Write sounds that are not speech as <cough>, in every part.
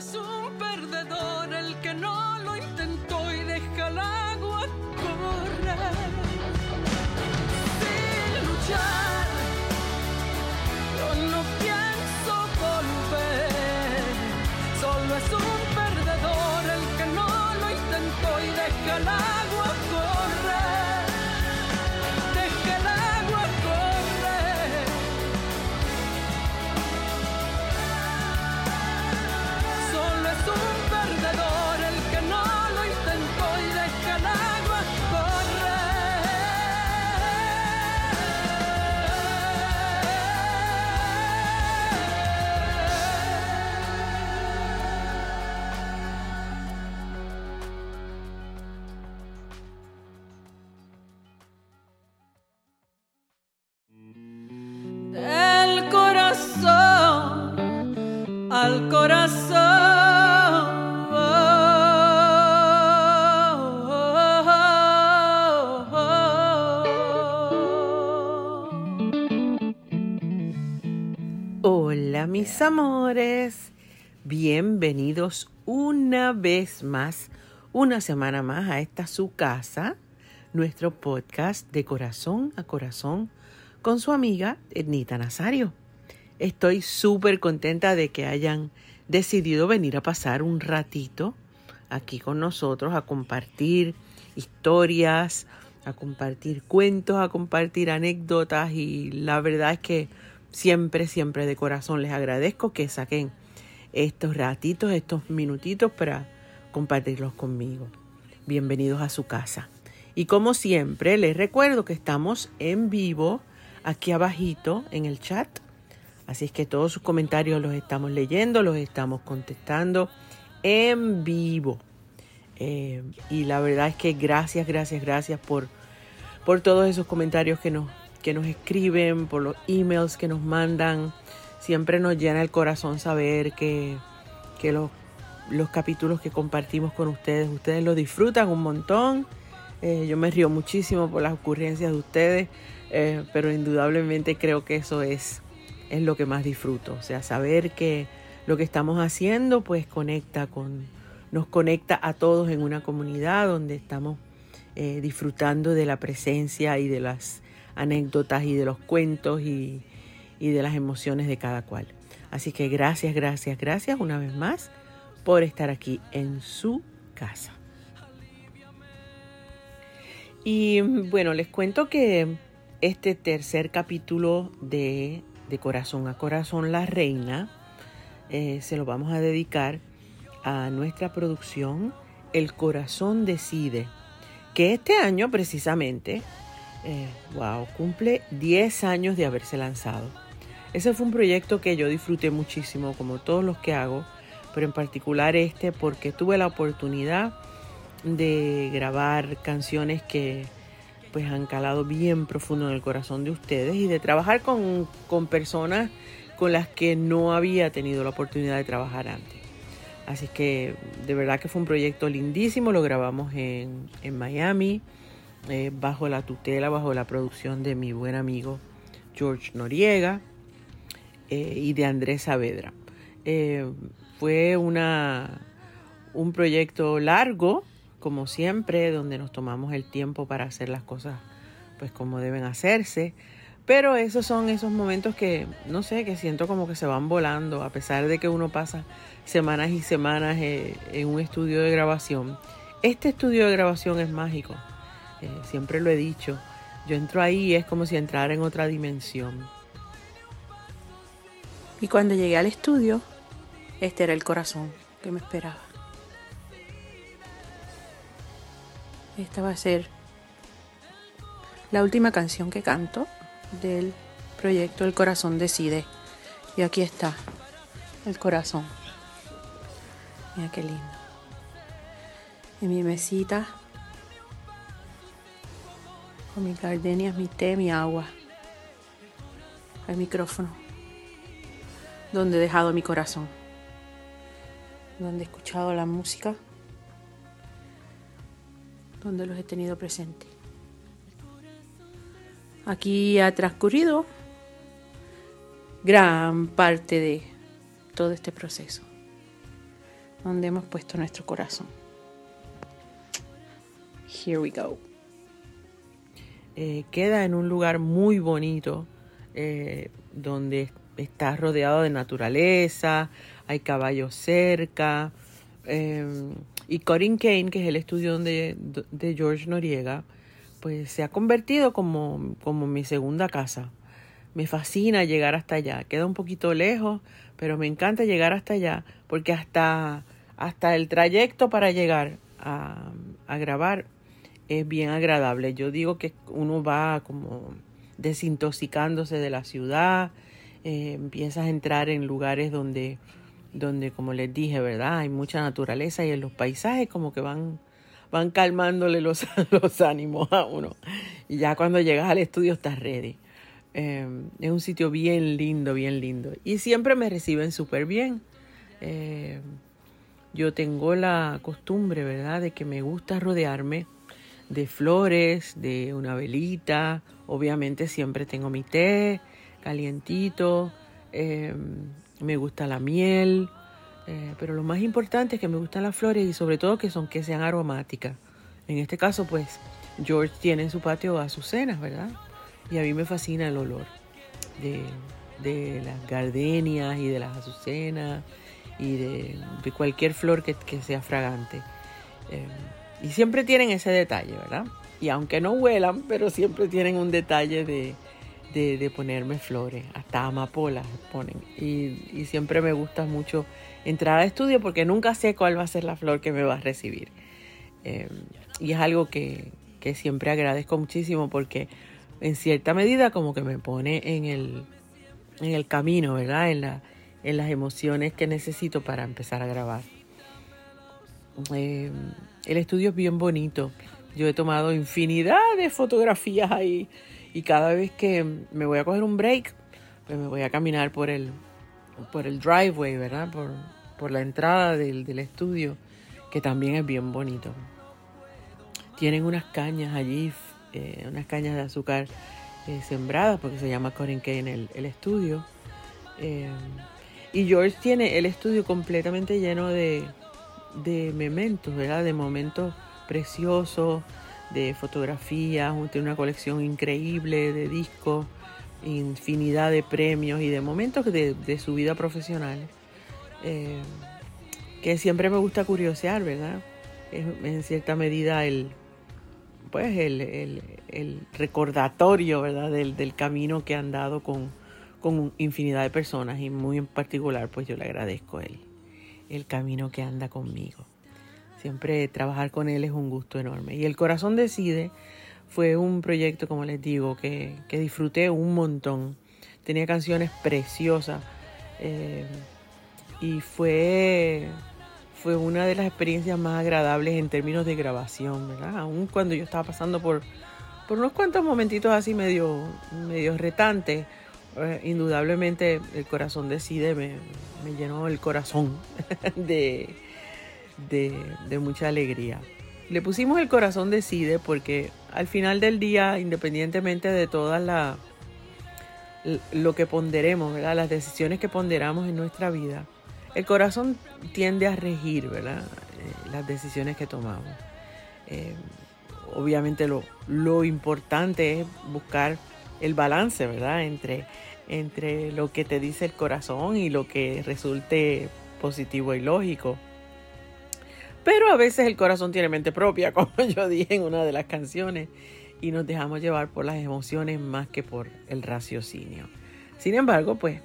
es un perdedor el que no lo intentó y deja el agua correr. Sin luchar, yo no pienso volver. Solo es un perdedor el que no lo intentó y deja el agua mis amores, bienvenidos una vez más, una semana más a esta su casa, nuestro podcast de corazón a corazón con su amiga Ednita Nazario. Estoy súper contenta de que hayan decidido venir a pasar un ratito aquí con nosotros a compartir historias, a compartir cuentos, a compartir anécdotas y la verdad es que siempre, siempre de corazón les agradezco que saquen estos ratitos, estos minutitos para compartirlos conmigo. Bienvenidos a su casa. Y como siempre, les recuerdo que estamos en vivo aquí abajito en el chat. Así es que todos sus comentarios los estamos leyendo, los estamos contestando en vivo. Eh, y la verdad es que gracias, gracias, gracias por, por todos esos comentarios que nos, que nos escriben, por los emails que nos mandan. Siempre nos llena el corazón saber que, que los, los capítulos que compartimos con ustedes, ustedes los disfrutan un montón. Eh, yo me río muchísimo por las ocurrencias de ustedes, eh, pero indudablemente creo que eso es, es lo que más disfruto. O sea, saber que lo que estamos haciendo pues conecta con, nos conecta a todos en una comunidad donde estamos eh, disfrutando de la presencia y de las anécdotas y de los cuentos y, y de las emociones de cada cual. Así que gracias, gracias, gracias una vez más por estar aquí en su casa. Y bueno, les cuento que este tercer capítulo de, de Corazón a Corazón la Reina eh, se lo vamos a dedicar a nuestra producción El Corazón Decide, que este año precisamente, eh, wow, cumple 10 años de haberse lanzado. Ese fue un proyecto que yo disfruté muchísimo, como todos los que hago, pero en particular este porque tuve la oportunidad de grabar canciones que pues han calado bien profundo en el corazón de ustedes y de trabajar con, con personas con las que no había tenido la oportunidad de trabajar antes. Así que de verdad que fue un proyecto lindísimo, lo grabamos en, en Miami, eh, bajo la tutela, bajo la producción de mi buen amigo George Noriega eh, y de Andrés Saavedra. Eh, fue una, un proyecto largo, como siempre, donde nos tomamos el tiempo para hacer las cosas pues como deben hacerse. Pero esos son esos momentos que, no sé, que siento como que se van volando, a pesar de que uno pasa semanas y semanas en un estudio de grabación. Este estudio de grabación es mágico, eh, siempre lo he dicho. Yo entro ahí y es como si entrara en otra dimensión. Y cuando llegué al estudio, este era el corazón que me esperaba. Esta va a ser la última canción que canto del proyecto El Corazón Decide. Y aquí está, el corazón. Mira qué lindo. En mi mesita, con mis gardenias, mi té, mi agua. El micrófono. Donde he dejado mi corazón. Donde he escuchado la música. Donde los he tenido presentes. Aquí ha transcurrido gran parte de todo este proceso. donde hemos puesto nuestro corazón. Here we go. Eh, queda en un lugar muy bonito, eh, donde está rodeado de naturaleza, hay caballos cerca. eh, y Corin Kane, que es el estudio donde, de George Noriega, pues se ha convertido como, como mi segunda casa. Me fascina llegar hasta allá. Queda un poquito lejos, pero me encanta llegar hasta allá porque hasta, hasta el trayecto para llegar a, a grabar es bien agradable. Yo digo que uno va como desintoxicándose de la ciudad, eh, empiezas a entrar en lugares donde, donde, como les dije, ¿verdad? Hay mucha naturaleza y en los paisajes como que van, van calmándole los, <laughs> los ánimos a uno. Y ya cuando llegas al estudio estás ready. Eh, es un sitio bien lindo, bien lindo. Y siempre me reciben súper bien. Eh, yo tengo la costumbre, ¿verdad?, de que me gusta rodearme de flores, de una velita. Obviamente siempre tengo mi té calientito. Eh, me gusta la miel. Eh, pero lo más importante es que me gustan las flores y sobre todo que son que sean aromáticas. En este caso, pues, George tiene en su patio azucenas, ¿verdad? Y a mí me fascina el olor de, de las gardenias y de las azucenas y de, cualquier flor que, que sea fragante. Eh, y siempre tienen ese detalle, ¿verdad? Y aunque no huelan, pero siempre tienen un detalle de, de, ponerme flores, hasta amapolas ponen. Y, siempre me gusta mucho entrar al estudio porque nunca sé cuál va a ser la flor que me va a recibir. Eh, y es algo que, que siempre agradezco muchísimo porque en cierta medida como que me pone en el, en el camino, ¿verdad? En, la, en las emociones que necesito para empezar a grabar. Eh, el estudio es bien bonito. Yo he tomado infinidad de fotografías ahí y cada vez que me voy a coger un break, pues me voy a caminar por el, por el driveway, ¿verdad? Por, por la entrada del, del estudio, que también es bien bonito. Tienen unas cañas allí, eh, unas cañas de azúcar eh, sembradas, porque se llama Corin en el, el estudio. Eh, y George tiene el estudio completamente lleno de, de mementos, ¿verdad? De momentos preciosos, de fotografías, tiene una colección increíble de discos, infinidad de premios y de momentos de, de su vida profesional, eh, que siempre me gusta curiosear, ¿verdad? Es en cierta medida el, pues el, el, recordatorio, ¿verdad? Del, del, camino que han dado con, con infinidad de personas y muy en particular, pues yo le agradezco a él el camino que anda conmigo. Siempre trabajar con él es un gusto enorme. Y El Corazón Decide fue un proyecto, como les digo, que, que disfruté un montón. Tenía canciones preciosas eh, y fue, fue una de las experiencias más agradables en términos de grabación, ¿verdad? Aún cuando yo estaba pasando por, por unos cuantos momentitos así medio, medio retantes, eh, indudablemente el corazón decide, me, me llenó el corazón <laughs> de, de, mucha alegría. Le pusimos el corazón decide porque al final del día, independientemente de todas la, lo que ponderemos, ¿verdad? las decisiones que ponderamos en nuestra vida, el corazón tiende a regir ¿verdad? Eh, las decisiones que tomamos. Eh, obviamente lo, lo importante es buscar el balance, ¿verdad? Entre, entre lo que te dice el corazón y lo que resulte positivo y lógico. Pero a veces el corazón tiene mente propia, <laughs> como yo dije en una de las canciones, y nos dejamos llevar por las emociones más que por el raciocinio. Sin embargo, pues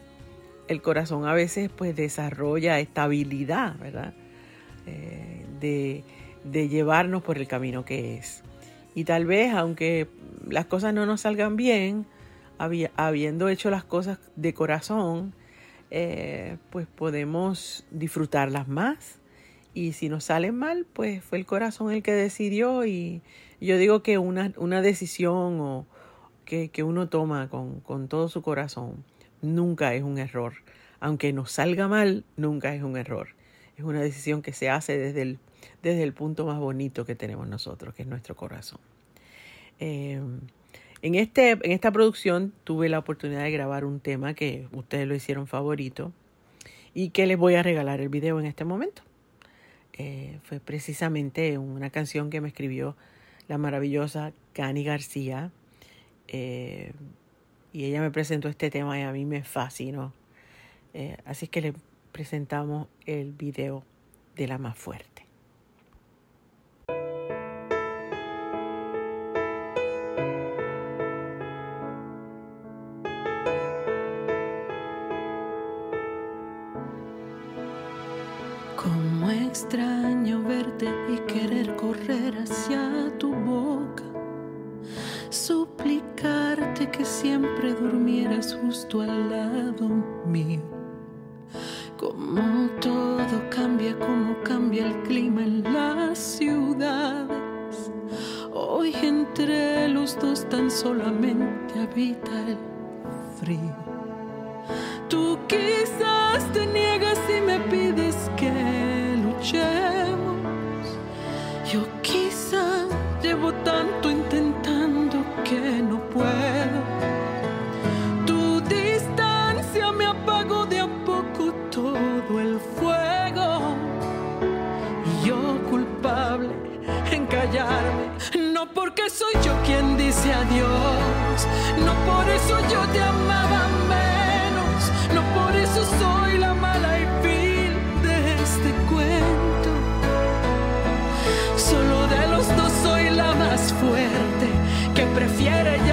el corazón a veces pues desarrolla estabilidad, ¿verdad? Eh, de llevarnos por el camino que es. Y tal vez, aunque las cosas no nos salgan bien, habiendo hecho las cosas de corazón, eh, pues podemos disfrutarlas más. Y si nos salen mal, pues fue el corazón el que decidió. Y yo digo que una, una decisión o que, que uno toma con, con todo su corazón nunca es un error. Aunque nos salga mal, nunca es un error. Es una decisión que se hace desde el, desde el punto más bonito que tenemos nosotros, que es nuestro corazón. Eh, en, este, en esta producción tuve la oportunidad de grabar un tema que ustedes lo hicieron favorito y que les voy a regalar el video en este momento. eh, fue precisamente una canción que me escribió la maravillosa Cani García. Eh, y ella me presentó este tema y a mí me fascinó. Eh, así que le presentamos el video de la más fuerte. Entre los dos tan solamente habita el frío. Tú quizás te soy yo quien dice adiós. No por eso yo te amaba menos. No por eso soy la mala y vil de este cuento. Solo de los dos soy la más fuerte, que prefiere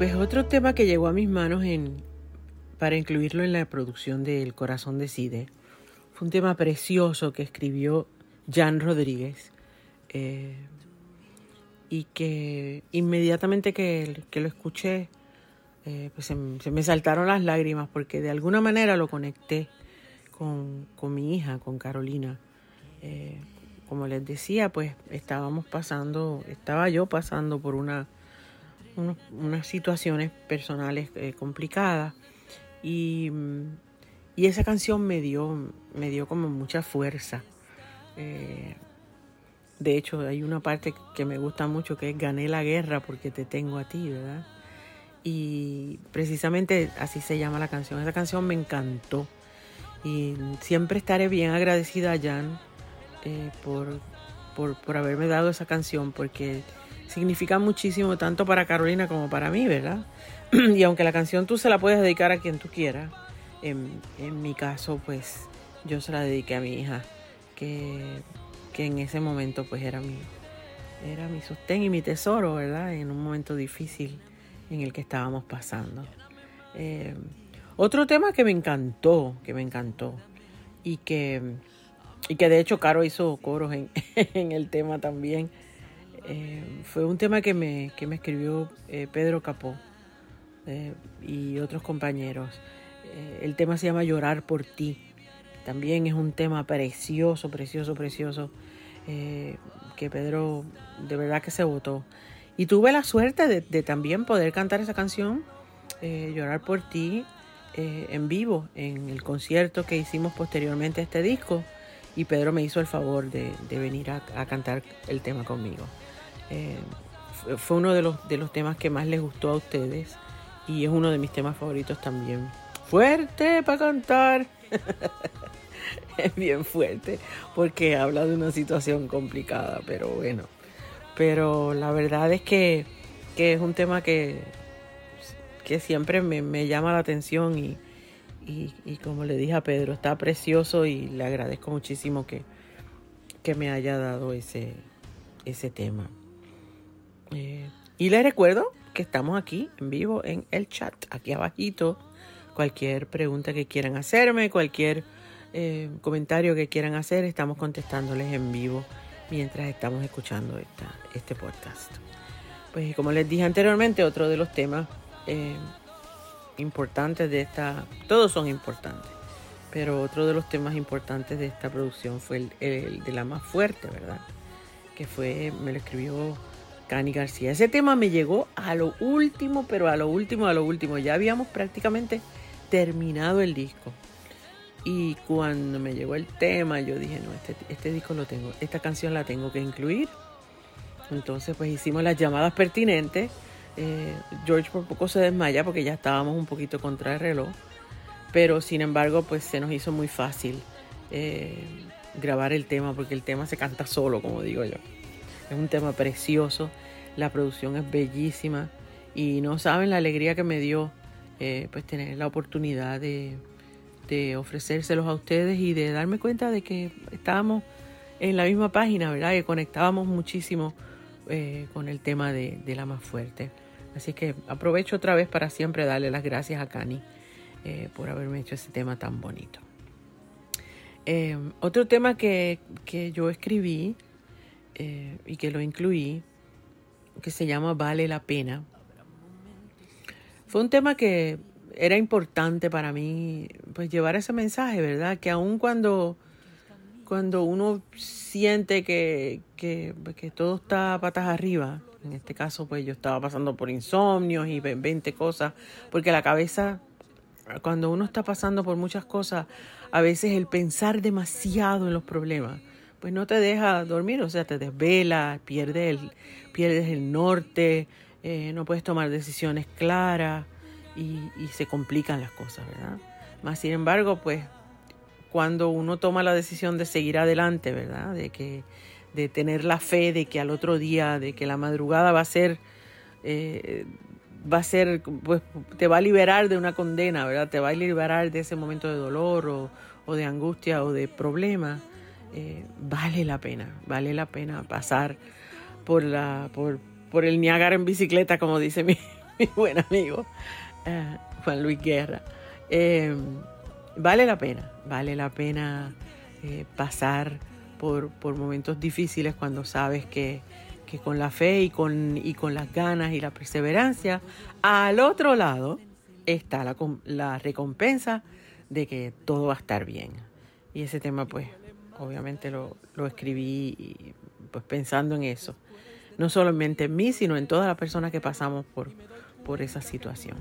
pues otro tema que llegó a mis manos en, para incluirlo en la producción de El Corazón Decide fue un tema precioso que escribió Jan Rodríguez eh, y que inmediatamente que, que lo escuché eh, pues se, me saltaron las lágrimas porque de alguna manera lo conecté con, con mi hija, con Carolina. Eh, como les decía, pues estábamos pasando, estaba yo pasando por una unos- unas situaciones personales eh, complicadas y, y esa canción me dio, me dio como mucha fuerza. Eh, de hecho, hay una parte que me gusta mucho que es Gané la guerra porque te tengo a ti, ¿verdad? Y precisamente así se llama la canción. Esa canción me encantó. Y siempre estaré bien agradecida a Jan eh, por, por, por haberme dado esa canción porque significa muchísimo tanto para Carolina como para mí, ¿verdad? <clears throat> y aunque la canción tú se la puedes dedicar a quien tú quieras, en, en mi caso pues yo se la dediqué a mi hija, que, que en ese momento pues era mi, era mi sostén y mi tesoro, ¿verdad? En un momento difícil en el que estábamos pasando. Eh, otro tema que me encantó, que me encantó, y que, y que de hecho Caro hizo coros en, <laughs> el tema también, eh, fue un tema que me, que me escribió eh, Pedro Capó y otros compañeros. el tema se llama Llorar por ti. También es un tema precioso, precioso, precioso, que Pedro de verdad que se votó. Y tuve la suerte de, también poder cantar esa canción, Llorar por ti, eh, en vivo en el concierto que hicimos posteriormente a este disco y Pedro me hizo el favor de, venir a, cantar el tema conmigo. Eh, fue uno de los, de los temas que más les gustó a ustedes y es uno de mis temas favoritos también. Fuerte para cantar. <laughs> es bien fuerte porque habla de una situación complicada, pero bueno. Pero la verdad es que, que es un tema que, que siempre me, llama la atención y, y, como le dije a Pedro, está precioso y le agradezco muchísimo que, que me haya dado ese, ese tema. Eh, y les recuerdo que estamos aquí en vivo en el chat, aquí abajito. Cualquier pregunta que quieran hacerme, cualquier eh, comentario que quieran hacer, estamos contestándoles en vivo mientras estamos escuchando esta, este podcast. Pues como les dije anteriormente, otro de los temas eh, importantes de esta, todos son importantes, pero otro de los temas importantes de esta producción fue el, de la más fuerte, ¿verdad? Que fue, me lo escribió Cani García. Ese tema me llegó a lo último, pero a lo último, a lo último. Ya habíamos prácticamente terminado el disco. Y cuando me llegó el tema, yo dije, no, este, este disco lo tengo, esta canción la tengo que incluir. Entonces, pues hicimos las llamadas pertinentes eh, George por poco se desmaya porque ya estábamos un poquito contra el reloj, pero sin embargo pues se nos hizo muy fácil eh, grabar el tema porque el tema se canta solo, como digo yo. Es un tema precioso, la producción es bellísima y no saben la alegría que me dio eh, pues tener la oportunidad de, ofrecérselos a ustedes y de darme cuenta de que estábamos en la misma página, ¿verdad? Que conectábamos muchísimo con el tema de, de, la más fuerte. Así que aprovecho otra vez para siempre darle las gracias a Cani eh, por haberme hecho ese tema tan bonito. Eh, otro tema que, yo escribí eh, y que lo incluí, que se llama Vale la pena, fue un tema que era importante para mí, pues llevar ese mensaje, ¿verdad? Que aun cuando, cuando uno siente que, que, que todo está patas arriba, en este caso, pues yo estaba pasando por insomnios y 20 cosas, porque la cabeza, cuando uno está pasando por muchas cosas, a veces el pensar demasiado en los problemas, pues no te deja dormir, o sea, te desvela, pierdes el, pierdes el norte, eh, no puedes tomar decisiones claras y, y se complican las cosas, ¿verdad? Más sin embargo, pues cuando uno toma la decisión de seguir adelante, ¿verdad? De que de tener la fe de que al otro día, de que la madrugada va a ser, eh, va a ser, pues te va a liberar de una condena, ¿verdad? Te va a liberar de ese momento de dolor o, de angustia o de problema. Eh, vale la pena, vale la pena pasar por, la, por, por el Niágara en bicicleta, como dice mi, <laughs> buen amigo eh, Juan Luis Guerra. vale la pena, vale la pena pasar por, momentos difíciles cuando sabes que, con la fe y con, y con las ganas y la perseverancia, al otro lado está la, la recompensa de que todo va a estar bien. Y ese tema pues obviamente lo, lo escribí pues pensando en eso. No solamente en mí, sino en todas las personas que pasamos por, por esa situación.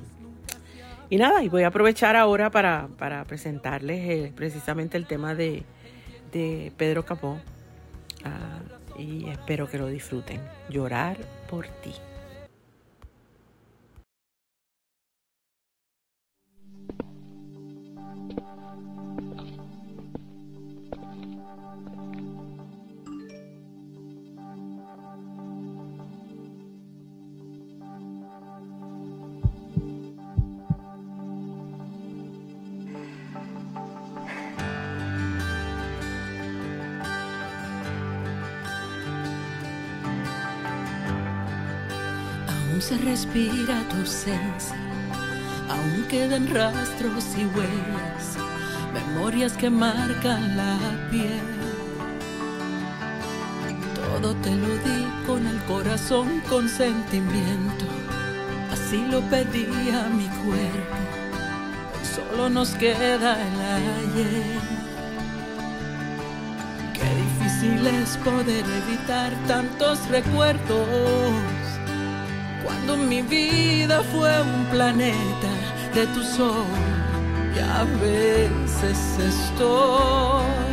Y nada, y voy a aprovechar ahora para, presentarles eh, precisamente el tema de, de Pedro Capó ah, y espero que lo disfruten. Llorar por ti. Se respira tu ausencia, Aún quedan rastros y huellas, memorias que marcan la piel. Todo te lo di con el corazón, con sentimiento. Así lo pedía mi cuerpo. Solo nos queda el ayer. Qué difícil es poder evitar tantos recuerdos. Cuando mi vida fue un planeta de tu sol, y a veces estoy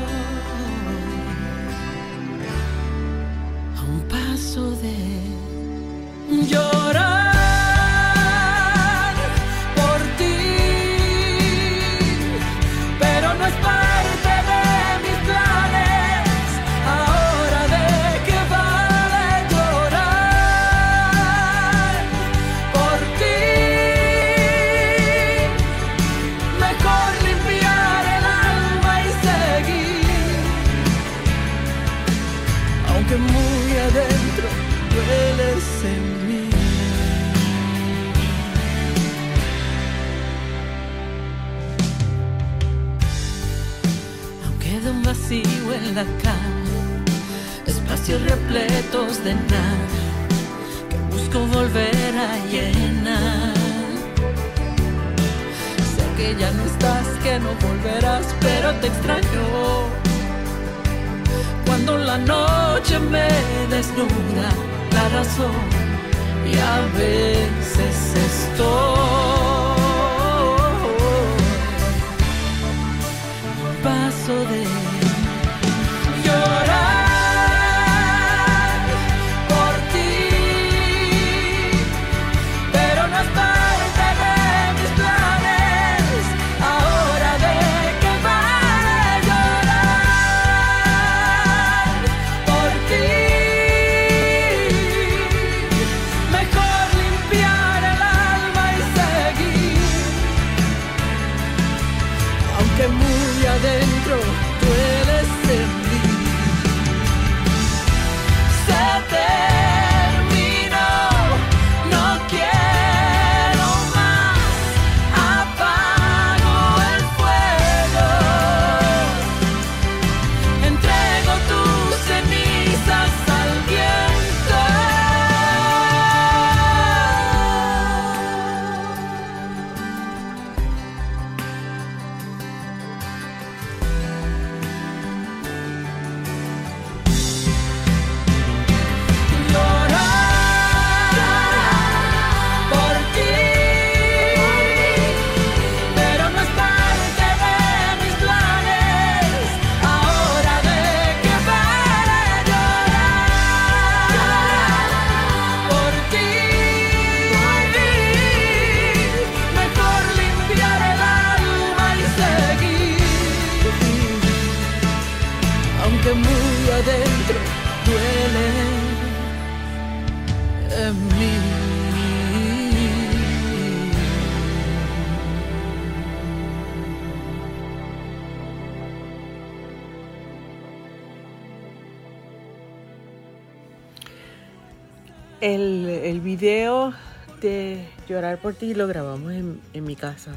El, video de Llorar por ti lo grabamos en, mi casa.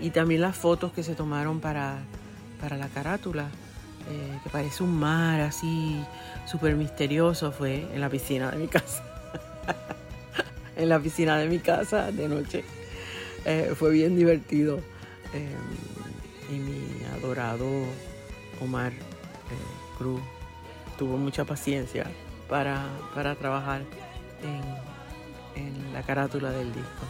Y, también las fotos que se tomaron para, para la carátula, eh, que parece un mar así súper misterioso, fue en la piscina de mi casa. <laughs> en la piscina de mi casa de noche. Eh, fue bien divertido. Eh, y mi adorado Omar Cruz tuvo mucha paciencia para, para trabajar en, en la carátula del disco.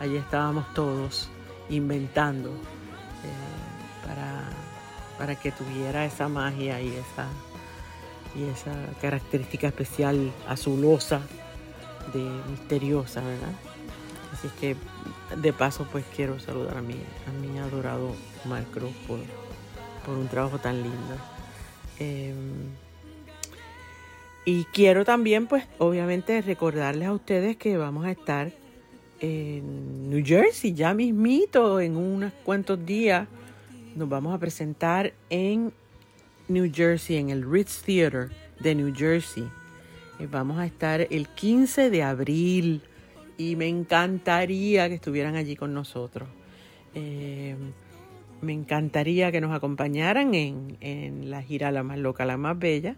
Allí estábamos todos inventando eh, para, para que tuviera esa magia y esa, y esa característica especial azulosa de misteriosa, ¿verdad? Así que de paso pues quiero saludar a mi, a mi adorado Omar Cruz por, un trabajo tan lindo. Eh, y quiero también, pues, obviamente recordarles a ustedes que vamos a estar en New Jersey, ya mismito, en unos cuantos días. Nos vamos a presentar en New Jersey, en el Ritz Theater de New Jersey. Eh, Vamos a estar el 15 de abril y me encantaría que estuvieran allí con nosotros. Eh, me encantaría que nos acompañaran en, en, la gira La más loca, la más bella,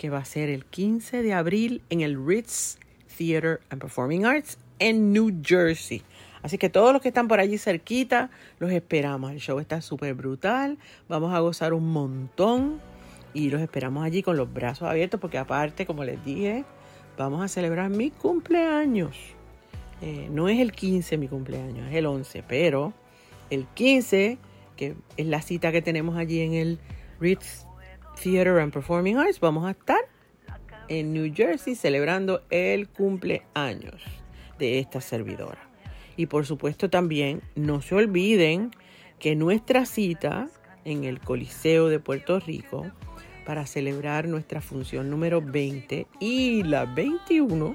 que va a ser el 15 de abril en el Ritz Theater and Performing Arts en New Jersey. Así que todos los que están por allí cerquita, los esperamos. El show está súper brutal. Vamos a gozar un montón y los esperamos allí con los brazos abiertos porque aparte, como les dije, vamos a celebrar mi cumpleaños. Eh, no es el 15 mi cumpleaños, es el 11, pero el 15, que es la cita que tenemos allí en el Ritz Theater and Performing Arts, vamos a estar en New Jersey celebrando el cumpleaños de esta servidora. Y por supuesto también no se olviden que nuestra cita en el Coliseo de Puerto Rico para celebrar nuestra función número 20 y la 21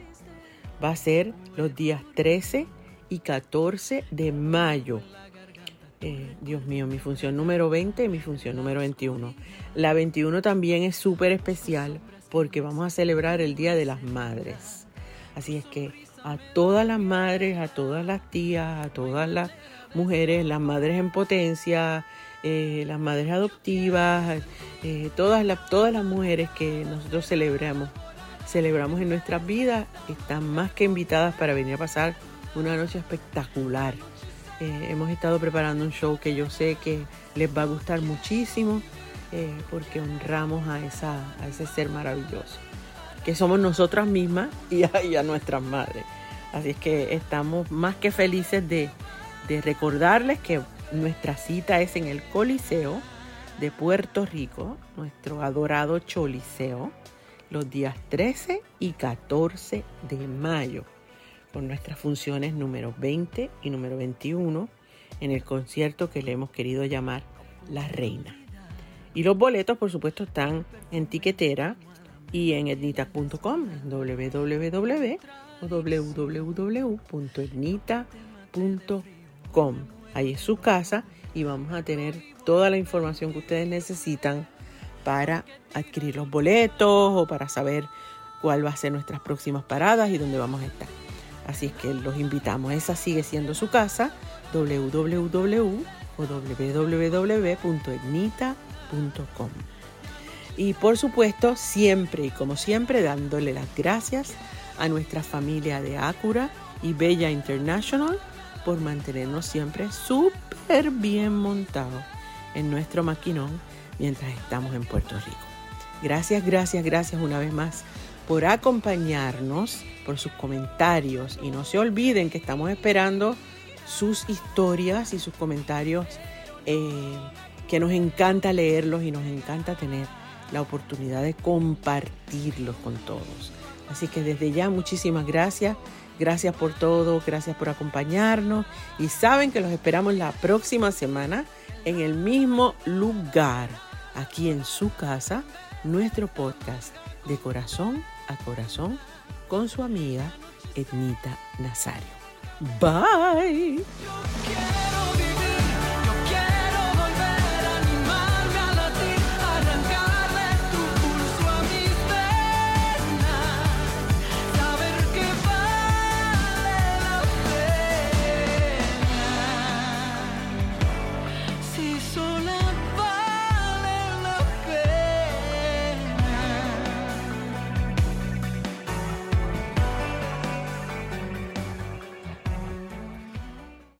va a ser los días 13 y 14 de mayo. Eh, Dios mío, mi función número 20 y mi función número 21. La 21 también es súper especial porque vamos a celebrar el Día de las Madres. Así es que a todas las madres, a todas las tías, a todas las mujeres, las madres en potencia, eh, las madres adoptivas, eh, todas, las, todas las mujeres que nosotros celebramos, celebramos en nuestras vidas, están más que invitadas para venir a pasar una noche espectacular. Eh, hemos estado preparando un show que yo sé que les va a gustar muchísimo porque honramos a, esa, a ese ser maravilloso, que somos nosotras mismas y a, nuestras madres. Así es que estamos más que felices de, de recordarles que nuestra cita es en el Coliseo de Puerto Rico, nuestro adorado Choliseo, los días 13 y 14 de mayo, con nuestras funciones número 20 y número 21 en el concierto que le hemos querido llamar La Reina. Y los boletos, por supuesto, están en tiquetera y en etnita.com, en www.etnita.com. Ahí es su casa y vamos a tener toda la información que ustedes necesitan para adquirir los boletos o para saber cuál va a ser nuestras próximas paradas y dónde vamos a estar. Así es que los invitamos. Esa sigue siendo su casa, www.etnita.com. Y por supuesto, siempre y como siempre, dándole las gracias a nuestra familia de Acura y Bella International por mantenernos siempre súper bien montados en nuestro maquinón mientras estamos en Puerto Rico. Gracias, gracias, gracias una vez más por acompañarnos, por sus comentarios. Y no se olviden que estamos esperando sus historias y sus comentarios eh, que nos encanta leerlos y nos encanta tener la oportunidad de compartirlos con todos. Así que desde ya muchísimas gracias. Gracias por todo, gracias por acompañarnos. Y saben que los esperamos la próxima semana en el mismo lugar, aquí en su casa, nuestro podcast de corazón a corazón con su amiga Ednita Nazario. Bye.